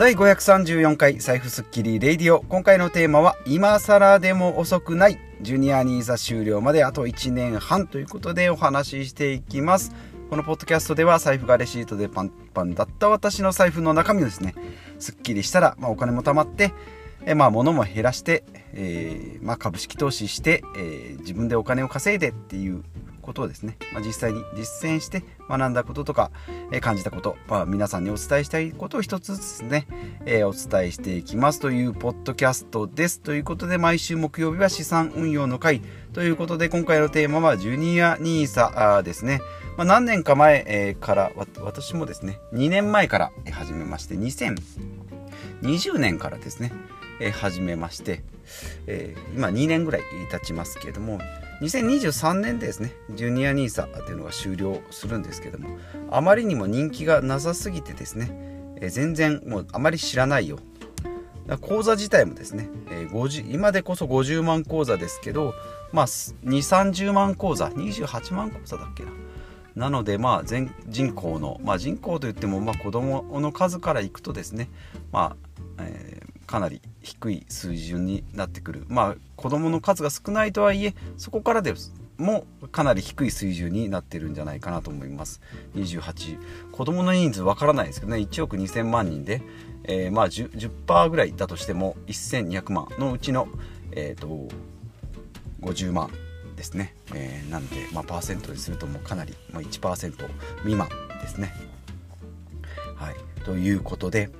第534回財布スッキリレイディオ。今回のテーマは今更でも遅くない。ジュニアニーサ終了まであと1年半。ということでお話ししていきます。このポッドキャストでは財布がレシートでパンパンだった私の財布の中身をですねすっきりしたら、まあ、お金も貯まってえまあ物も減らして、えー、まあ、株式投資して、えー、自分でお金を稼いでっていうことをですね、まあ、実際に実践して学んだこととか、えー、感じたこと、まあ、皆さんにお伝えしたいことを一つずつね、えお伝えしていきますというポッドキャストです。ということで毎週木曜日は資産運用の会ということで今回のテーマはジュニア NISA ですね。まあ、何年か前、えから私もですね2年前から始めまして2020年からですねえ始めまして、えー、今2年ぐらい経ちますけれども2023年でですねジュニア NISA っていうのが終了するんですけどもあまりにも人気がなさすぎてですね、え、全然もうあまり知らないよ。口座自体もですね、え、50今でこそ50万口座ですけどまあ2 3 0万口座28万口座だっけな。なのでまあ全人口の、まあ、人口といってもまあ子供の数からいくとですねまあ、えー、かなり低い水準になってくる。まあ子どもの数が少ないとはいえそこからでもかなり低い水準になってるんじゃないかなと思います。28子どもの人数わからないですけどね。1億2000万人で、えー、まあ 10%, 10ぐらいだとしても1200万。のうちの、えーと、50万ですね、えー、なんで、まあ、パーセントにするともうかなり、まあ、1%未満ですね。はい。ということで、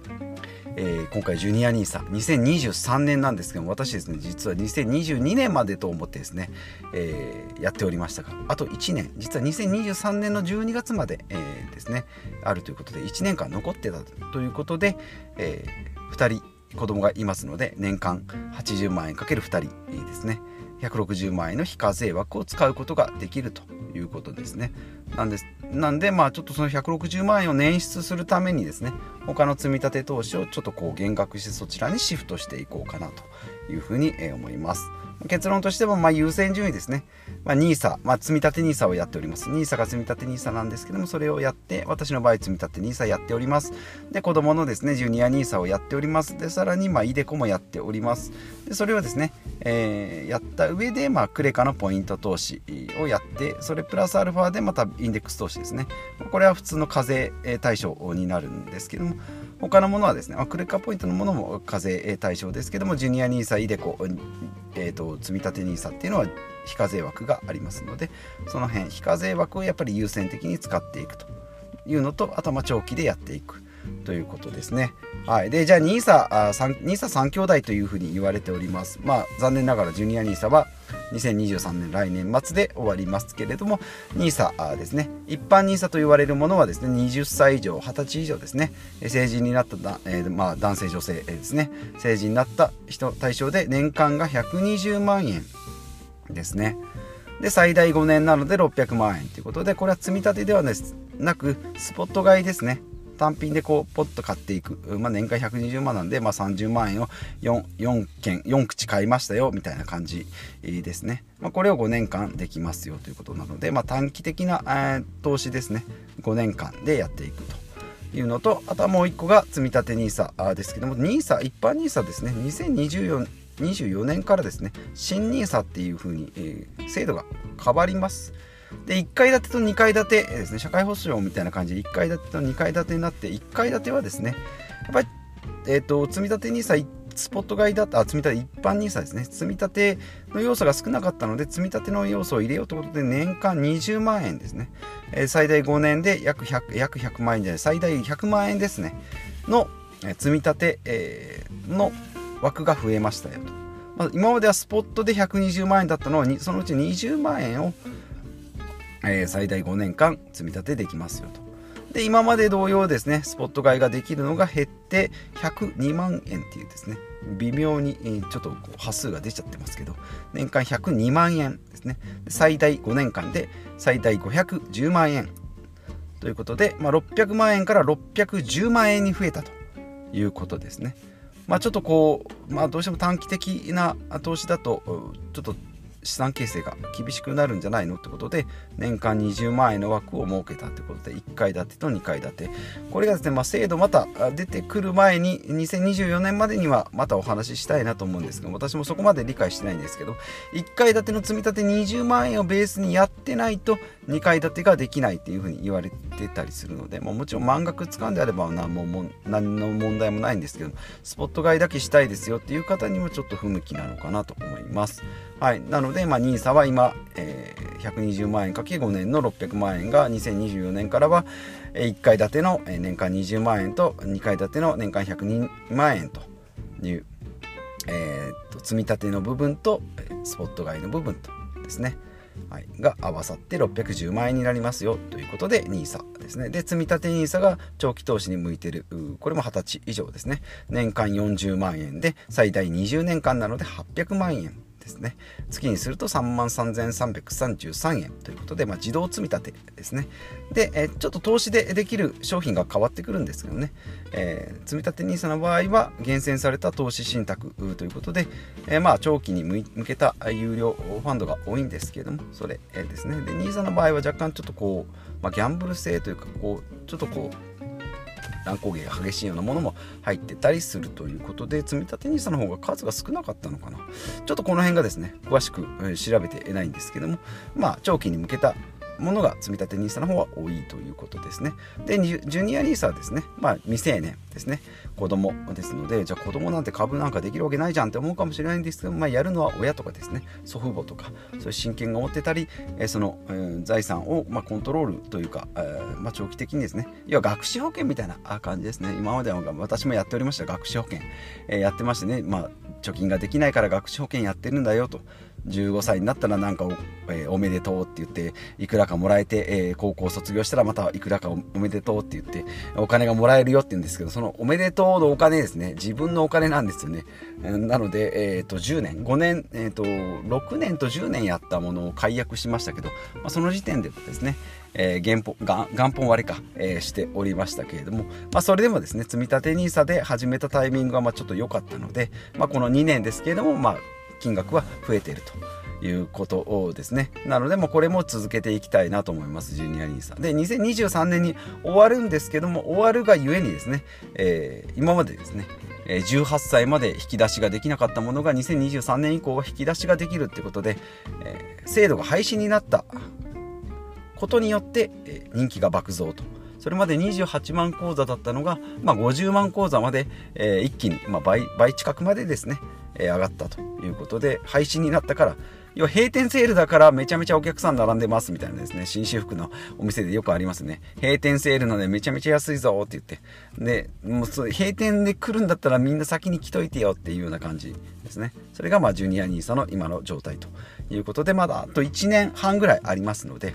えー、今回ジュニア NISA 2023年なんですけども私ですね実は2022年までと思ってですね、えー、やっておりましたがあと1年実は2023年の12月まで、えー、ですねあるということで1年間残ってたということで、え、2人子供がいますので年間80万円かける2人ですね。160万円の非課税枠を使うことができるということですね。なんですなんでまあちょっとその160万円を捻出するためにですね他の積み立て投資をちょっとこう減額してそちらにシフトしていこうかなというふうに思います。結論としても、まあ、優先順位ですね。まあ、NISA、まあ、積立 NISA をやっております。NISA が積立 NISA なんですけども、それをやって、私の場合、積立 NISA やっております。で、子供のですね、ジュニア NISA をやっております。で、さらに、まあ、イデコもやっております。で、それをですね、えー、やった上で、まあ、クレカのポイント投資をやって、それプラスアルファでまたインデックス投資ですね。これは普通の課税対象になるんですけども、他のものはですね、まクレカポイントのものも課税対象ですけども、ジュニア NISA、イデコ、えーと、積立 NISA っていうのは非課税枠がありますのでその辺非課税枠をやっぱり優先的に使っていくというのとあとは長期でやっていくということですね。はい、でじゃあ NISA3 NISA 兄弟というふうに言われております。まあ残念ながらジュニア NISA は2023年来年末で終わりますけれども NISA ですね。一般 NISA と言われるものはですね20歳以上20歳以上ですね。成人になっただ、えー、まあ、男性女性ですね。成人になった人対象で年間が120万円ですね。で最大5年なので600万円ということでこれは積み立てではなくスポット買いですね。単品でこうポッと買っていく、まあ、年間120万なんで、まあ、30万円を 4, 4件4口買いましたよみたいな感じですね、まあ、これを5年間できますよということなので、まあ、短期的な、えー、投資ですね。5年間でやっていくというのとあとはもう1個が積立 NISA ですけども NISA 一般 NISA ですね。2024 24年からですね。新 NISA っていう風に、えー、制度が変わります。で1階建てと2階建てですね社会保障みたいな感じで1階建てと2階建てになって1階建てはですねやっぱり、えーと、積み立て NISA スポット買いだった積み立て一般 NISA ですね積み立ての要素が少なかったので積み立ての要素を入れようということで年間20万円ですね、えー、最大5年で約 100, 約100万円じゃない最大100万円ですね。の、積み立て、えー、の枠が増えましたよと、まあ、今まではスポットで120万円だったのはそのうち20万円をえー、最大5年間積み立てできますよと。で、今まで同様ですね、スポット買いができるのが減って102万円っていうですね、微妙にちょっと端数が出ちゃってますけど、年間102万円ですね。最大5年間で最大510万円ということで、まあ、600万円から610万円に増えたということですね。まあ、ちょっとこう、まあ、どうしても短期的な投資だと、ちょっと資産形成が厳しくなるんじゃないのってことで年間20万円の枠を設けたってことで1階建てと2階建てこれがですね、まあ、制度また出てくる前に2024年までにはまたお話ししたいなと思うんですけど私もそこまで理解してないんですけど1階建ての積み立て20万円をベースにやってないと2階建てができないっていうふうに言われてたりするので、まあ、もちろん満額使うんであれば何も何の問題もないんですけどスポット買いだけしたいですよっていう方にもちょっと不向きなのかなと思います。はい、なので、まあ、NISA は今、えー、120万円かけ5年の600万円が2024年からは1階建ての年間20万円と2階建ての年間102万円という、えー、と積み立ての部分とスポット買いの部分とですね、はい、が合わさって610万円になりますよということで NISA ですね。で積み立て NISA が長期投資に向いてる。これも20歳以上ですね。年間40万円で最大20年間なので800万円。ですね。月にすると3万3333円ということで、まあ、自動積み立てですね。で、えちょっと投資でできる商品が変わってくるんですけどね、えー、積み立て NISA の場合は厳選された投資信託ということで、えー、まあ長期に向けた有料ファンドが多いんですけれどもそれですね。で NISA の場合は若干ちょっとこう、まあ、ギャンブル性というかこうちょっとこう乱高下が激しいようなものも入ってたりするということで積み立て NISA の方が数が少なかったのかな。ちょっとこの辺がですね詳しく調べてないんですけどもまあ長期に向けたものが積立 NISA の方は多いということですね。で、ジュニア NISA はですね、まあ未成年ですね、子供ですので、じゃあ子供なんて株なんかできるわけないじゃんって思うかもしれないんですけど、まあやるのは親とかですね、祖父母とか、そういう親権が持ってたり、えその、えー、財産を、まあ、コントロールというか、えー、まあ長期的にですね、要は学資保険みたいな感じですね。今までは私もやっておりました学資保険、えー、やってましてね、まあ貯金ができないから学資保険やってるんだよと。15歳になったらなんかお,、えー、おめでとうって言っていくらかもらえて、えー、高校卒業したらまたいくらかおめでとうって言ってお金がもらえるよって言うんですけどそのおめでとうのお金ですね。自分のお金なんですよね、なので、えーと、10年。5年、えーと、6年と10年やったものを解約しましたけど、まあ、その時点でですねえー、元本元本割れか、えー、しておりましたけれども、まあ、それでもですね積立 NISA で始めたタイミングがまあちょっと良かったので、まあ、この2年ですけれども、まあ、金額は増えているということをですね。なのでもこれも続けていきたいなと思いますジュニア NISA で2023年に終わるんですけども終わるがゆえにですね、えー、今までですね18歳まで引き出しができなかったものが2023年以降は引き出しができるってことで、えー、制度が廃止になったことによって、えー、人気が爆増と。それまで28万口座だったのが、まあ、50万口座まで、えー、一気に、まあ倍、倍近くまでですね、え上がったということで配信になったから要は閉店セールだからめちゃめちゃお客さん並んでますみたいなですね紳士服のお店でよくありますね。閉店セールなのでめちゃめちゃ安いぞって言って。でもうそ閉店で来るんだったらみんな先に来といてよっていうような感じですね。それがまあジュニア NISA の今の状態ということでまだあと1年半ぐらいありますので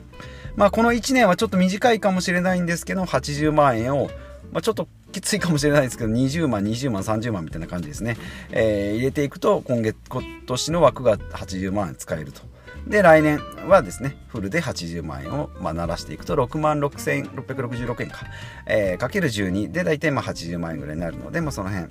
まあこの1年はちょっと短いかもしれないんですけど80万円をまあ、ちょっときついかもしれないですけど20万20万30万みたいな感じですね、えー、入れていくと今月今年の枠が80万円使えると。で来年はですねフルで80万円を、まあ、鳴らしていくと6万6666円か、えー、かける12で大体まあ80万円ぐらいになるので、まあ、その辺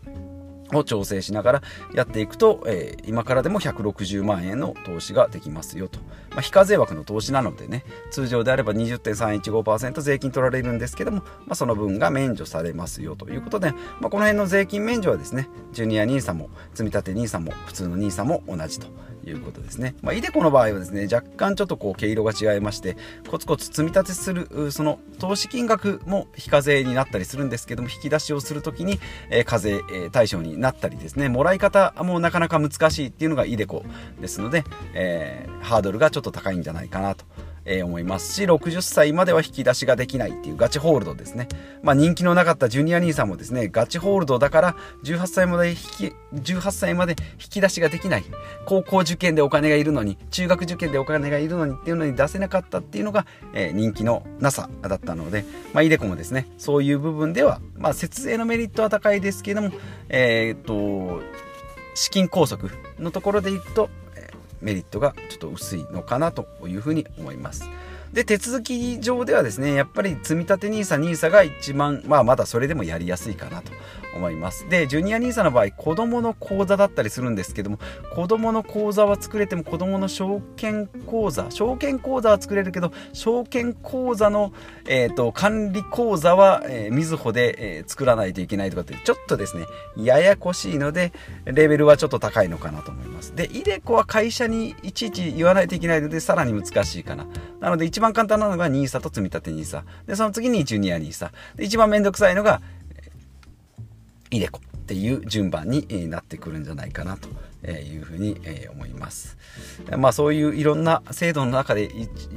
を調整しながらやっていくと、えー、今からでも160万円の投資ができますよと、まあ、非課税枠の投資なのでね通常であれば20.315%税金取られるんですけども、まあ、その分が免除されますよということで、まあ、この辺の税金免除はですねジュニア NISA も積立 NISA も普通の NISA も同じと。いうことですね。まあ、イデコの場合はですね、若干ちょっとこう毛色が違いまして、コツコツ積み立てする、その投資金額も非課税になったりするんですけども、引き出しをするときに、えー、課税、え、対象になったりですね、もらい方もなかなか難しいっていうのがイデコですので、えー、ハードルがちょっと高いんじゃないかなとえー、思いますし、60歳までは引き出しができないっていうガチホールドですね。まあ人気のなかったジュニア兄さんもですね、ガチホールドだから18歳まで引き、18歳まで引き出しができない。高校受験でお金がいるのに、中学受験でお金がいるのにっていうのに出せなかったっていうのが、えー、人気のなさだったので、まあイデコもですね、そういう部分では、まあ節税のメリットは高いですけども、えー、っと、資金拘束のところでいくと、メリットがちょっと薄いのかなというふうに思います。で、手続き上ではですね、やっぱり積立 NISA、NISA が一番、まあまだそれでもやりやすいかなと思います。で、ジュニア NISA の場合、子供の口座だったりするんですけども、子供の口座は作れても子供の証券口座、証券口座は作れるけど、証券口座の、えーと、管理口座は、え、みずほで、えー、作らないといけないとかって、ちょっとですね、ややこしいので、レベルはちょっと高いのかなと思います。で、イデコは会社にいちいち言わないといけないので、さらに難しいかな。なので、一番簡単なのが NISA と積立 NISA。で、その次にジュニア NISA。で、一番めんどくさいのが、イデコっていう順番になってくるんじゃないかなというふうに思います。まあそういういろんな制度の中で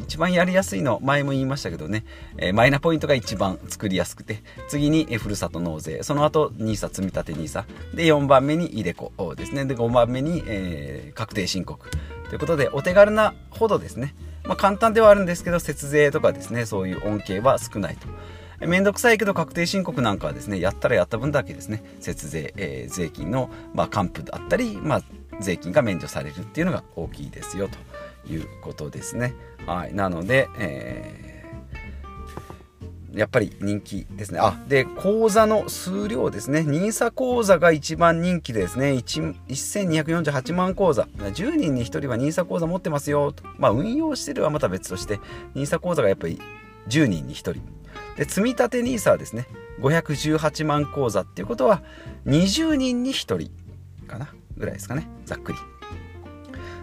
一番やりやすいの前も言いましたけどねマイナポイントが一番作りやすくて次にふるさと納税その後 NISA 積立 NISA で4番目にイデコですねで5番目に、え、確定申告ということでお手軽なほどですねまあ簡単ではあるんですけど節税とかですねそういう恩恵は少ないと。めんどくさいけど確定申告なんかはですね、やったらやった分だけですね、節税、えー、税金の、まあ、還付だったり、まあ、税金が免除されるっていうのが大きいですよということですね。はい。なので、えー、やっぱり人気ですね。あ、で、口座の数量ですね。NISA 口座が一番人気でですね、1248万口座。10人に1人は NISA 口座持ってますよ。まあ、運用してるはまた別として、NISA 口座がやっぱり10人に1人。で積立 NISA はですね518万口座っていうことは20人に1人かなぐらいですかねざっくり。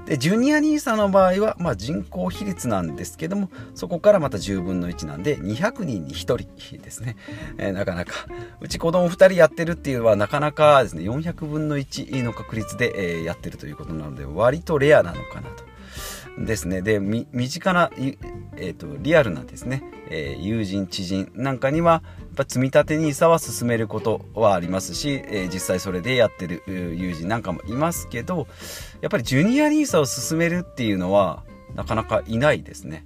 でジュニア NISA の場合は、まあ、人口比率なんですけどもそこからまた10分の1なんで200人に1人ですね、えー、なかなか。うち子供2人やってるっていうのはなかなかですね400分の1の確率で、えー、やってるということなので割とレアなのかなと。ですねで身近な、えーと、リアルなですね、えー、友人知人なんかにはやっぱ積み立て NISA は進めることはありますし、えー、実際それでやってる友人なんかもいますけどやっぱりジュニア NISA を進めるっていうのはなかなかいないですね。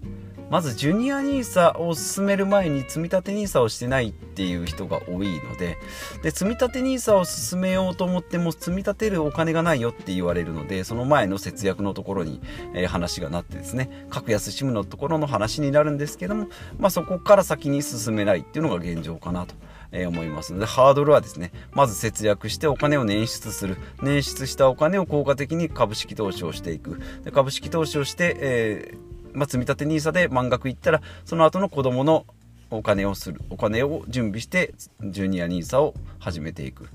まずジュニア NISA を進める前に積み立 NISA をしてないっていう人が多いのでで積立 NISA を進めようと思っても積み立てるお金がないよって言われるのでその前の節約のところに、えー、話がなってですね格安 SIM のところの話になるんですけども、まあ、そこから先に進めないっていうのが現状かなと。え思いますのでハードルはですねまず節約してお金を捻出する捻出したお金を効果的に株式投資をしていくで株式投資をして、えーまあ、積立 NISA で満額いったらその後の子供のお金をする。お金を準備してジュニア NISA を始めていく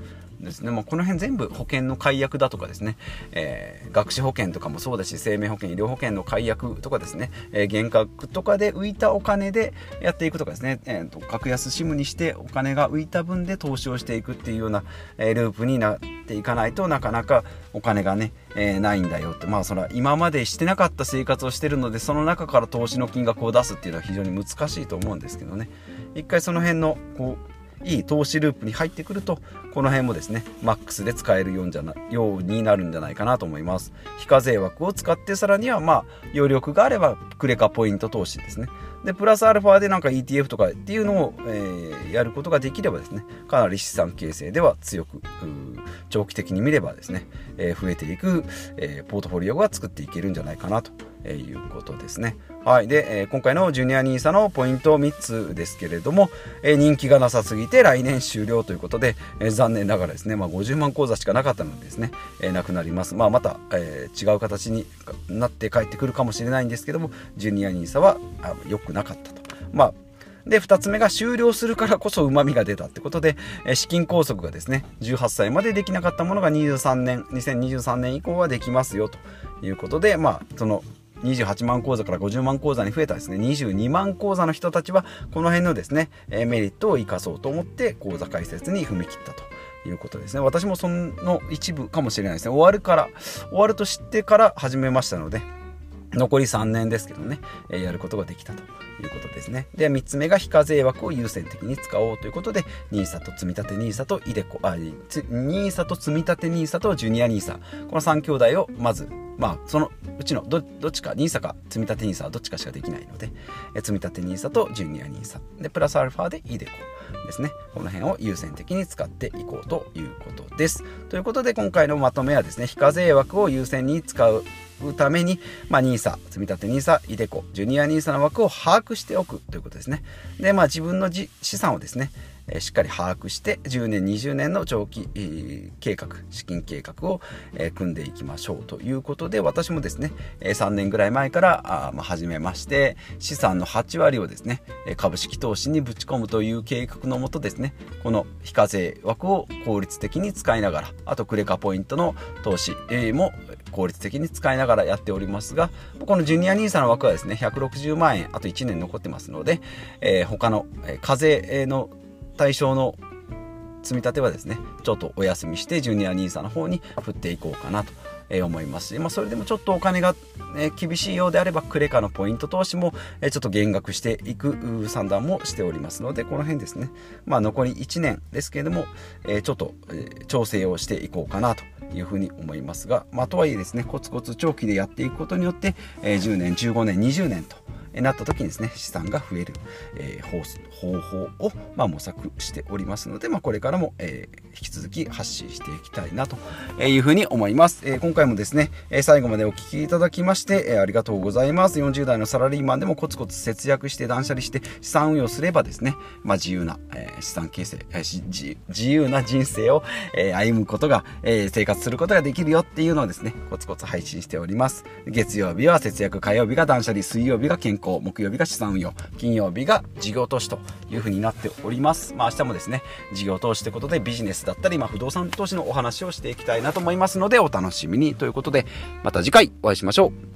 ですね、もうこの辺全部保険の解約だとかですね、えー、学資保険とかもそうだし生命保険医療保険の解約とかですね、えー、減額とかで浮いたお金でやっていくとかですね、えーと、格安 SIM にしてお金が浮いた分で投資をしていくっていうような、えー、ループになっていかないとなかなかお金がね、えー、ないんだよって。まあそれは今までしてなかった生活をしてるのでその中から投資の金額を出すっていうのは非常に難しいと思うんですけどね。一回その辺のこういい投資ループに入ってくるとこの辺もですねマックスで使えるようじゃなようになるんじゃないかなと思います。非課税枠を使ってさらにはまあ余力があればクレカポイント投資ですね。でプラスアルファでなんか ETF とかっていうのを、えー、やることができればですねかなり資産形成では強く長期的に見ればですね、えー、増えていく、えー、ポートフォリオが作っていけるんじゃないかなとえいうことですね。はい。で、えー、今回のジュニア NISA のポイント3つですけれども、えー、人気がなさすぎて来年終了ということで、えー、残念ながらですね、まあ、50万口座しかなかったのでですね、えなくなります。まあ、また、え違う形になって帰ってくるかもしれないんですけども、ジュニア NISA は良くなかったと。まあで、2つ目が終了するからこそ旨味が出たってことで、え資金拘束がですね、18歳までできなかったものが23年、2023年以降はできますよということで、まあ、その28万口座から50万口座に増えたですね22万口座の人たちはこの辺のですねメリットを生かそうと思って口座開設に踏み切ったと。いうことですね私もその一部かもしれないですね終わるから終わると知ってから始めましたので残り3年ですけどね、えやることができたということですね。で、3つ目が非課税枠を優先的に使おうということで、NISA と積立 NISA とイデコ、あ、NISA と積立 NISA とジュニア NISA、この3兄弟をまずまあ、そのうちのどっちか NISA か積立 NISA はどっちかしかできないので、え積立 NISA とジュニア NISA でプラスアルファで iDeCo ですね。この辺を優先的に使っていこうということです。ということで今回のまとめはですね非課税枠を優先に使うために、まあ、NISA、積立 NISA、イデコ、ジュニア NISA の枠を把握しておくということですね。で、まあ、自分の資産をですね、しっかり把握して10年20年の長期、計画資金計画を、組んでいきましょうということで私もですね、え3年ぐらい前から、始めまして資産の8割をですね株式投資にぶち込むという計画のもとですねこの非課税枠を効率的に使いながらあとクレカポイントの投資も効率的に使いながらやっておりますがこのジュニア NISA の枠はですね160万円あと1年残ってますので、他の課税の対象の積み立てはですねちょっとお休みしてジュニア NISA の方に振っていこうかなと思いますし、まあ、それでもちょっとお金が、ね、厳しいようであればクレカのポイント投資も、ちょっと減額していく算段もしておりますのでこの辺ですね、まあ、残り1年ですけれども、ちょっと、調整をしていこうかなというふうに思いますが、まあ、とはいえですねコツコツ長期でやっていくことによって、10年15年20年となった時にですね資産が増える、えー、方法を、まあ、模索しておりますので、まあ、これからも、えー、引き続き発信していきたいなというふうに思います、えー、今回もですね、え最後までお聴きいただきまして、えありがとうございます。40代のサラリーマンでもコツコツ節約して断捨離して資産運用すればですね、まあ、自由な、え資産形成、え自由な人生を、え歩むことが、え生活することができるよっていうのをですねコツコツ配信しております。月曜日は節約火曜日が断捨離水曜日が健康。行木曜日が資産運用金曜日が事業投資というふうになっております。まあ明日もですね事業投資ということでビジネスだったり、まあ、不動産投資のお話をしていきたいなと思いますのでお楽しみにということでまた次回お会いしましょう。